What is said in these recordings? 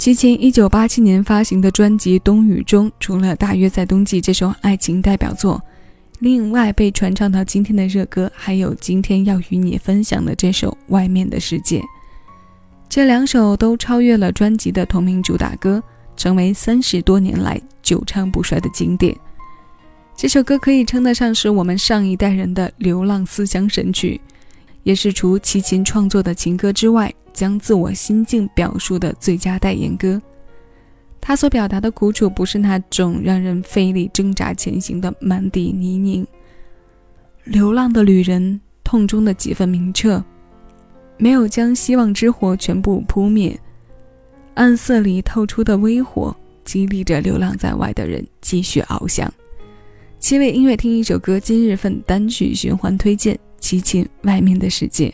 齐秦一九八七年发行的专辑《冬雨》中，除了《大约在冬季》这首爱情代表作，另外被传唱到今天的热歌，还有今天要与你分享的这首《外面的世界》。这两首都超越了专辑的同名主打歌，成为三十多年来久唱不衰的经典。这首歌可以称得上是我们上一代人的流浪思乡神曲，也是除齐秦创作的情歌之外。将自我心境表述的最佳代言歌，他所表达的苦楚不是那种让人费力挣扎前行的满地泥泞。流浪的旅人痛中的几分明澈，没有将希望之火全部扑灭，暗色里透出的微火，激励着流浪在外的人继续翱翔。七位音乐听一首歌，今日份单曲循环推荐：齐秦《外面的世界》。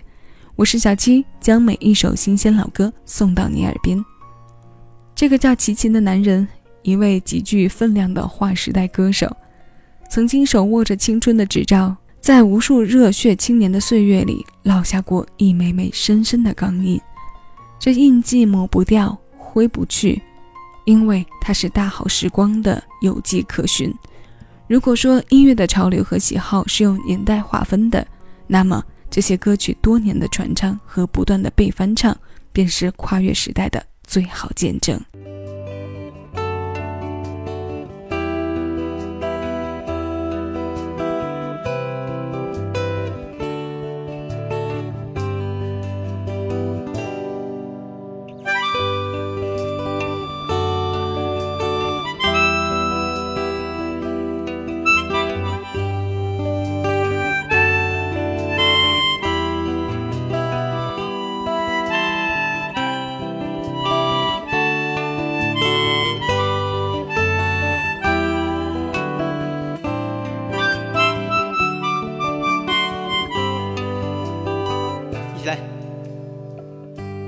我是小七，将每一首新鲜老歌送到你耳边。这个叫齐秦的男人，一位极具分量的划时代歌手，曾经手握着青春的执照，在无数热血青年的岁月里烙下过一枚枚深深的钢印。这印记抹不掉，挥不去，因为它是大好时光的有迹可循。如果说音乐的潮流和喜好是用年代划分的，那么。这些歌曲多年的传唱和不断的被翻唱，便是跨越时代的最好见证。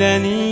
等